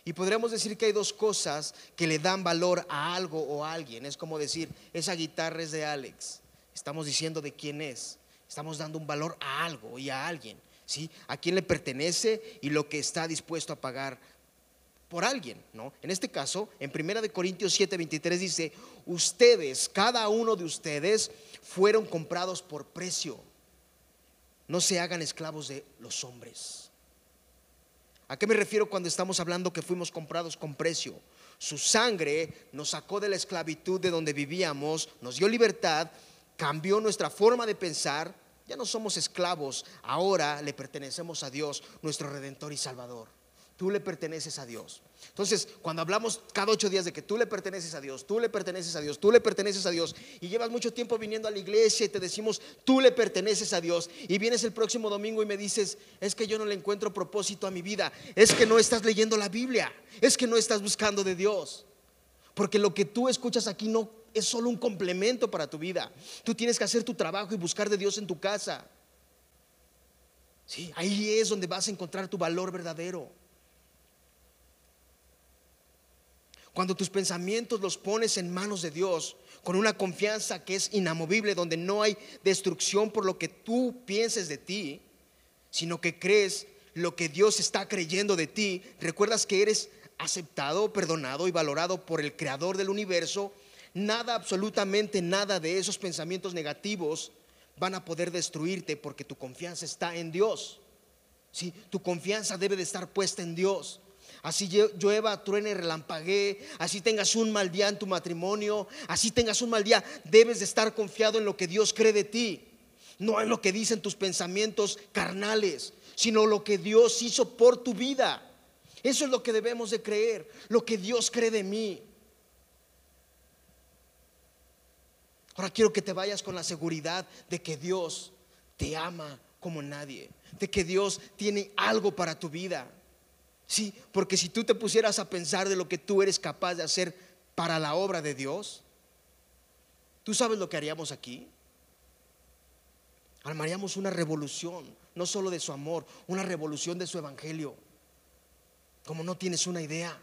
Y podríamos decir que hay dos cosas que le dan valor a algo o a alguien. Es como decir, esa guitarra es de Alex. Estamos diciendo de quién es. Estamos dando un valor a algo y a alguien. ¿Sí? ¿A quién le pertenece y lo que está dispuesto a pagar por alguien, ¿no? En este caso, en 1 de Corintios 7, 23 dice, ustedes, cada uno de ustedes fueron comprados por precio. No se hagan esclavos de los hombres. ¿A qué me refiero cuando estamos hablando que fuimos comprados con precio? Su sangre nos sacó de la esclavitud de donde vivíamos, nos dio libertad, cambió nuestra forma de pensar, ya no somos esclavos, ahora le pertenecemos a Dios, nuestro redentor y salvador. Tú le perteneces a Dios. Entonces, cuando hablamos cada ocho días de que tú le perteneces a Dios, tú le perteneces a Dios, tú le perteneces a Dios, y llevas mucho tiempo viniendo a la iglesia y te decimos, tú le perteneces a Dios, y vienes el próximo domingo y me dices, es que yo no le encuentro propósito a mi vida, es que no estás leyendo la Biblia, es que no estás buscando de Dios, porque lo que tú escuchas aquí no es solo un complemento para tu vida. Tú tienes que hacer tu trabajo y buscar de Dios en tu casa. Sí, ahí es donde vas a encontrar tu valor verdadero. Cuando tus pensamientos los pones en manos de Dios, con una confianza que es inamovible, donde no hay destrucción por lo que tú pienses de ti, sino que crees lo que Dios está creyendo de ti, recuerdas que eres aceptado, perdonado y valorado por el creador del universo, nada, absolutamente nada de esos pensamientos negativos van a poder destruirte porque tu confianza está en Dios. ¿Sí? Tu confianza debe de estar puesta en Dios así llueva, truene, relampaguee, así tengas un mal día en tu matrimonio, así tengas un mal día, debes de estar confiado en lo que Dios cree de ti, no en lo que dicen tus pensamientos carnales, sino lo que Dios hizo por tu vida. Eso es lo que debemos de creer, lo que Dios cree de mí. Ahora quiero que te vayas con la seguridad de que Dios te ama como nadie, de que Dios tiene algo para tu vida. Sí, porque si tú te pusieras a pensar de lo que tú eres capaz de hacer para la obra de Dios, ¿tú sabes lo que haríamos aquí? Armaríamos una revolución, no solo de su amor, una revolución de su evangelio. Como no tienes una idea.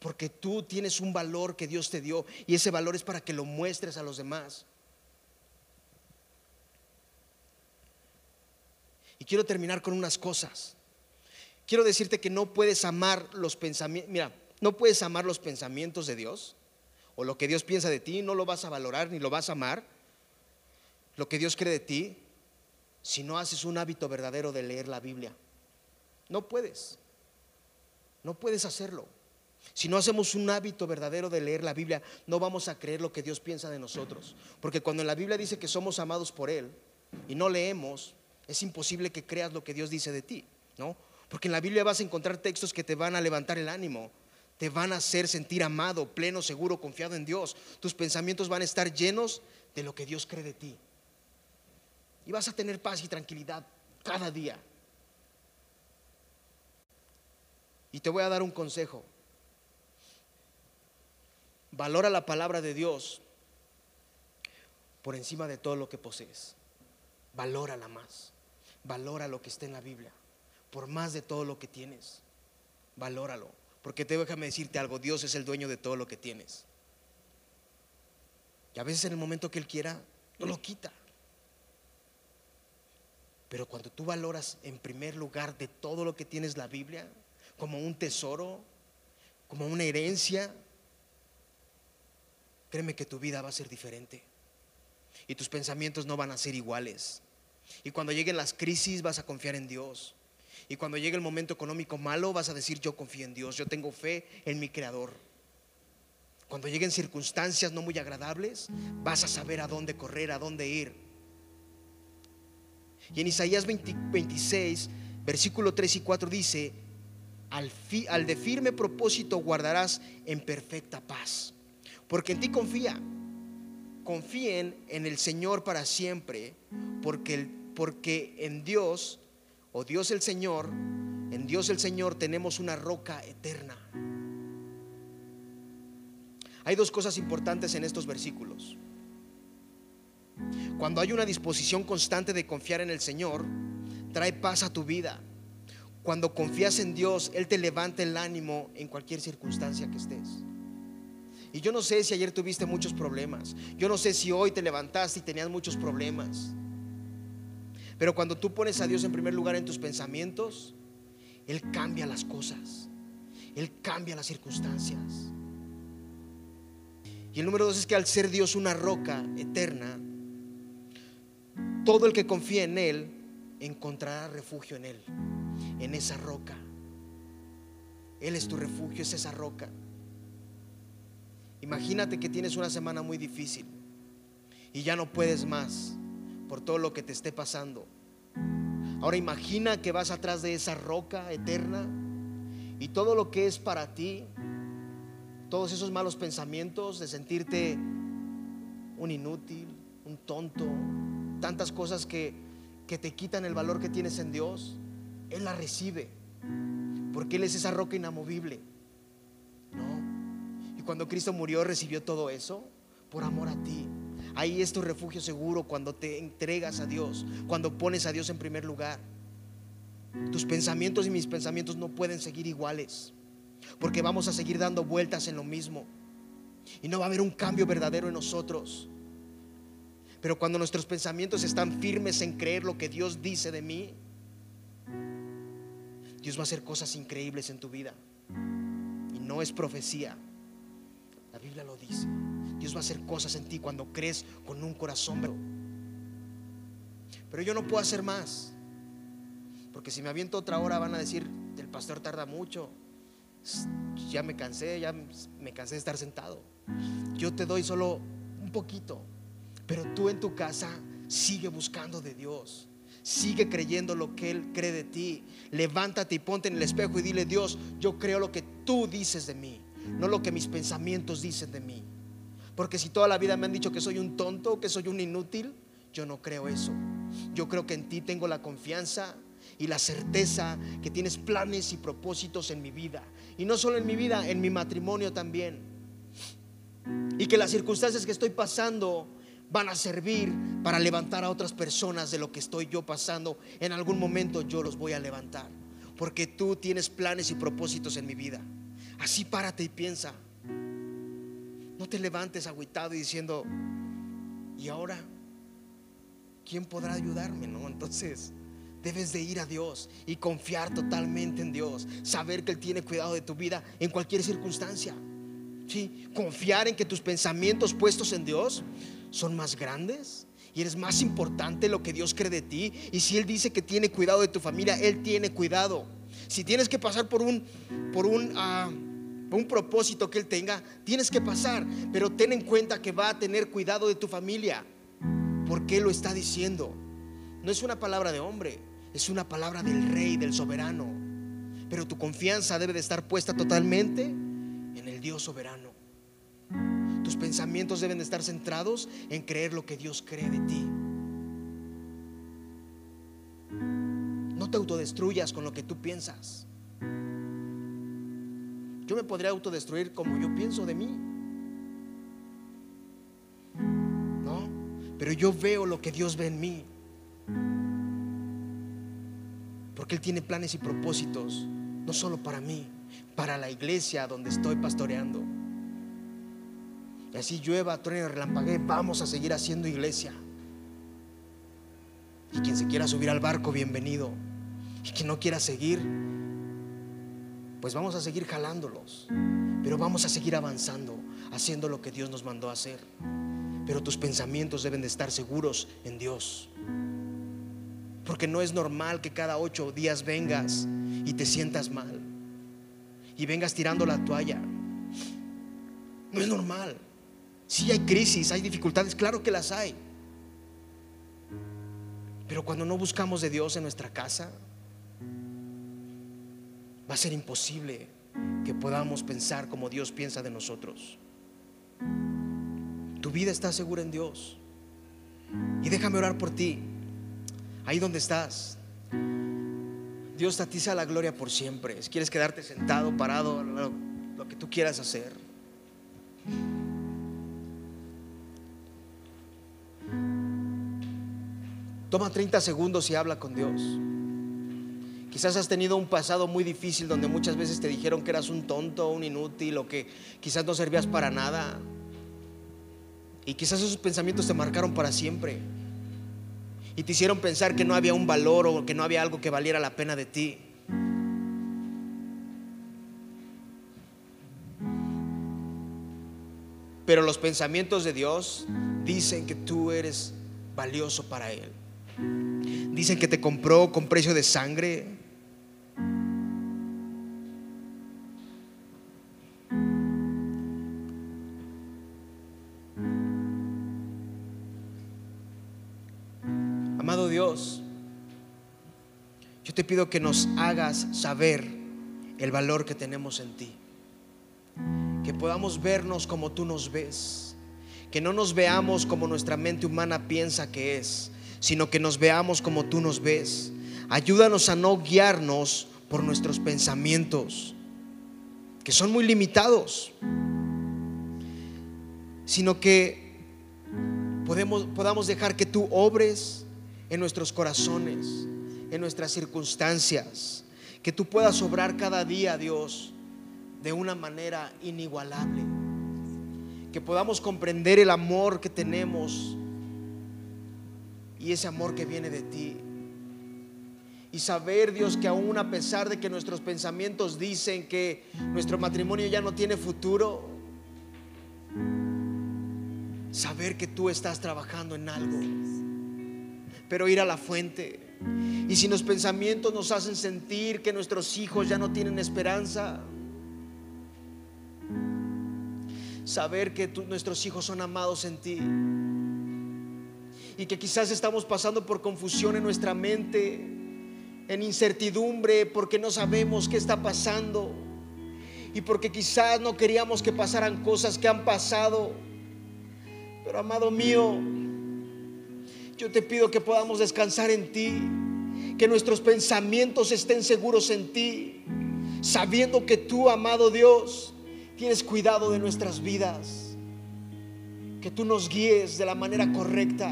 Porque tú tienes un valor que Dios te dio y ese valor es para que lo muestres a los demás. Y quiero terminar con unas cosas quiero decirte que no puedes amar los pensamientos, mira, no puedes amar los pensamientos de Dios o lo que Dios piensa de ti, no lo vas a valorar ni lo vas a amar, lo que Dios cree de ti, si no haces un hábito verdadero de leer la Biblia. No puedes, no puedes hacerlo. Si no hacemos un hábito verdadero de leer la Biblia, no vamos a creer lo que Dios piensa de nosotros. Porque cuando en la Biblia dice que somos amados por Él y no leemos, es imposible que creas lo que Dios dice de ti, ¿no? Porque en la Biblia vas a encontrar textos que te van a levantar el ánimo, te van a hacer sentir amado, pleno, seguro, confiado en Dios. Tus pensamientos van a estar llenos de lo que Dios cree de ti. Y vas a tener paz y tranquilidad cada día. Y te voy a dar un consejo. Valora la palabra de Dios por encima de todo lo que posees. Valórala más. Valora lo que está en la Biblia por más de todo lo que tienes. Valóralo. Porque te déjame decirte algo, Dios es el dueño de todo lo que tienes. Y a veces en el momento que Él quiera, no lo quita. Pero cuando tú valoras en primer lugar de todo lo que tienes la Biblia, como un tesoro, como una herencia, créeme que tu vida va a ser diferente. Y tus pensamientos no van a ser iguales. Y cuando lleguen las crisis vas a confiar en Dios. Y cuando llegue el momento económico malo, vas a decir, yo confío en Dios, yo tengo fe en mi Creador. Cuando lleguen circunstancias no muy agradables, vas a saber a dónde correr, a dónde ir. Y en Isaías 26, versículo 3 y 4 dice, al, al de firme propósito guardarás en perfecta paz, porque en ti confía. Confíen en el Señor para siempre, porque, porque en Dios o Dios el Señor, en Dios el Señor tenemos una roca eterna. Hay dos cosas importantes en estos versículos. Cuando hay una disposición constante de confiar en el Señor, trae paz a tu vida. Cuando confías en Dios, Él te levanta el ánimo en cualquier circunstancia que estés. Y yo no sé si ayer tuviste muchos problemas. Yo no sé si hoy te levantaste y tenías muchos problemas. Pero cuando tú pones a Dios en primer lugar en tus pensamientos, Él cambia las cosas. Él cambia las circunstancias. Y el número dos es que al ser Dios una roca eterna, todo el que confía en Él encontrará refugio en Él, en esa roca. Él es tu refugio, es esa roca. Imagínate que tienes una semana muy difícil y ya no puedes más por todo lo que te esté pasando. Ahora imagina que vas atrás de esa roca eterna y todo lo que es para ti, todos esos malos pensamientos de sentirte un inútil, un tonto, tantas cosas que, que te quitan el valor que tienes en Dios, Él la recibe, porque Él es esa roca inamovible. ¿No? Y cuando Cristo murió recibió todo eso por amor a ti. Ahí es tu refugio seguro cuando te entregas a Dios, cuando pones a Dios en primer lugar. Tus pensamientos y mis pensamientos no pueden seguir iguales, porque vamos a seguir dando vueltas en lo mismo. Y no va a haber un cambio verdadero en nosotros. Pero cuando nuestros pensamientos están firmes en creer lo que Dios dice de mí, Dios va a hacer cosas increíbles en tu vida. Y no es profecía. La Biblia lo dice. Dios va a hacer cosas en ti cuando crees con un corazón. Pero yo no puedo hacer más. Porque si me aviento otra hora van a decir, el pastor tarda mucho. Ya me cansé, ya me cansé de estar sentado. Yo te doy solo un poquito. Pero tú en tu casa sigue buscando de Dios. Sigue creyendo lo que Él cree de ti. Levántate y ponte en el espejo y dile, Dios, yo creo lo que tú dices de mí, no lo que mis pensamientos dicen de mí. Porque si toda la vida me han dicho que soy un tonto, que soy un inútil, yo no creo eso. Yo creo que en ti tengo la confianza y la certeza que tienes planes y propósitos en mi vida. Y no solo en mi vida, en mi matrimonio también. Y que las circunstancias que estoy pasando van a servir para levantar a otras personas de lo que estoy yo pasando. En algún momento yo los voy a levantar. Porque tú tienes planes y propósitos en mi vida. Así párate y piensa. No te levantes agüitado y diciendo, ¿y ahora? ¿Quién podrá ayudarme? No, entonces debes de ir a Dios y confiar totalmente en Dios. Saber que Él tiene cuidado de tu vida en cualquier circunstancia. ¿Sí? Confiar en que tus pensamientos puestos en Dios son más grandes y eres más importante lo que Dios cree de ti. Y si Él dice que tiene cuidado de tu familia, Él tiene cuidado. Si tienes que pasar por un, por un ah, un propósito que Él tenga, tienes que pasar, pero ten en cuenta que va a tener cuidado de tu familia, porque Él lo está diciendo. No es una palabra de hombre, es una palabra del rey, del soberano. Pero tu confianza debe de estar puesta totalmente en el Dios soberano. Tus pensamientos deben de estar centrados en creer lo que Dios cree de ti. No te autodestruyas con lo que tú piensas. Yo me podría autodestruir como yo pienso de mí. ¿No? Pero yo veo lo que Dios ve en mí. Porque Él tiene planes y propósitos, no solo para mí, para la iglesia donde estoy pastoreando. Y así llueva, truene, relampaguee, vamos a seguir haciendo iglesia. Y quien se quiera subir al barco, bienvenido. Y quien no quiera seguir, pues vamos a seguir jalándolos, pero vamos a seguir avanzando, haciendo lo que Dios nos mandó a hacer. Pero tus pensamientos deben de estar seguros en Dios. Porque no es normal que cada ocho días vengas y te sientas mal. Y vengas tirando la toalla. No es normal. Si hay crisis, hay dificultades, claro que las hay. Pero cuando no buscamos de Dios en nuestra casa, va a ser imposible que podamos pensar como Dios piensa de nosotros. Tu vida está segura en Dios. Y déjame orar por ti, ahí donde estás. Dios a ti sea la gloria por siempre. Si quieres quedarte sentado, parado, lo, lo que tú quieras hacer. Toma 30 segundos y habla con Dios. Quizás has tenido un pasado muy difícil donde muchas veces te dijeron que eras un tonto, un inútil o que quizás no servías para nada. Y quizás esos pensamientos te marcaron para siempre. y te hicieron pensar que no había un valor o que no había algo que valiera la pena de ti. Pero los pensamientos de Dios dicen que tú eres valioso para Él. Dicen que te compró con precio de sangre. Amado Dios, yo te pido que nos hagas saber el valor que tenemos en ti que podamos vernos como tú nos ves, que no nos veamos como nuestra mente humana piensa que es, sino que nos veamos como tú nos ves. Ayúdanos a no guiarnos por nuestros pensamientos, que son muy limitados, sino que podamos dejar que tú obres en nuestros corazones, en nuestras circunstancias, que tú puedas obrar cada día, Dios de una manera inigualable. Que podamos comprender el amor que tenemos y ese amor que viene de ti. Y saber, Dios, que aún a pesar de que nuestros pensamientos dicen que nuestro matrimonio ya no tiene futuro, saber que tú estás trabajando en algo. Pero ir a la fuente. Y si los pensamientos nos hacen sentir que nuestros hijos ya no tienen esperanza, saber que nuestros hijos son amados en ti. Y que quizás estamos pasando por confusión en nuestra mente, en incertidumbre, porque no sabemos qué está pasando. Y porque quizás no queríamos que pasaran cosas que han pasado. Pero amado mío, yo te pido que podamos descansar en ti, que nuestros pensamientos estén seguros en ti, sabiendo que tú, amado Dios, tienes cuidado de nuestras vidas, que tú nos guíes de la manera correcta,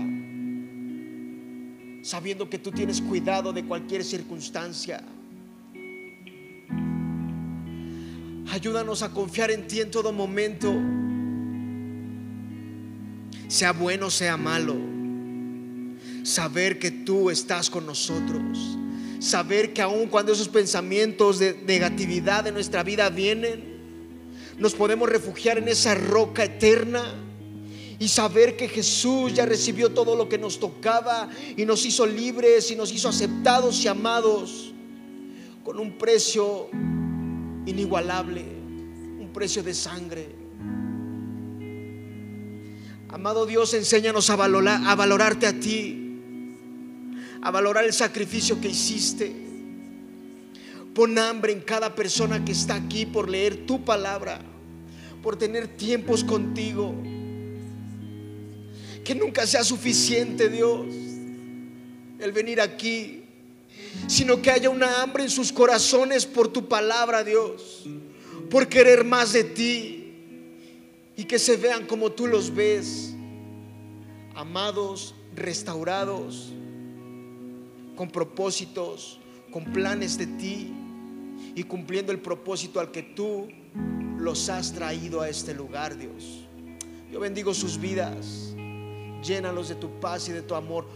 sabiendo que tú tienes cuidado de cualquier circunstancia. Ayúdanos a confiar en ti en todo momento, sea bueno, sea malo. Saber que tú estás con nosotros. Saber que aun cuando esos pensamientos de negatividad de nuestra vida vienen, nos podemos refugiar en esa roca eterna y saber que Jesús ya recibió todo lo que nos tocaba y nos hizo libres y nos hizo aceptados y amados con un precio inigualable, un precio de sangre. Amado Dios, enséñanos a, valorar, a valorarte a ti, a valorar el sacrificio que hiciste. Pon hambre en cada persona que está aquí por leer tu palabra por tener tiempos contigo. Que nunca sea suficiente, Dios, el venir aquí, sino que haya una hambre en sus corazones por tu palabra, Dios, por querer más de ti y que se vean como tú los ves, amados, restaurados, con propósitos, con planes de ti y cumpliendo el propósito al que tú los has traído a este lugar, Dios. Yo bendigo sus vidas. Llénalos de tu paz y de tu amor.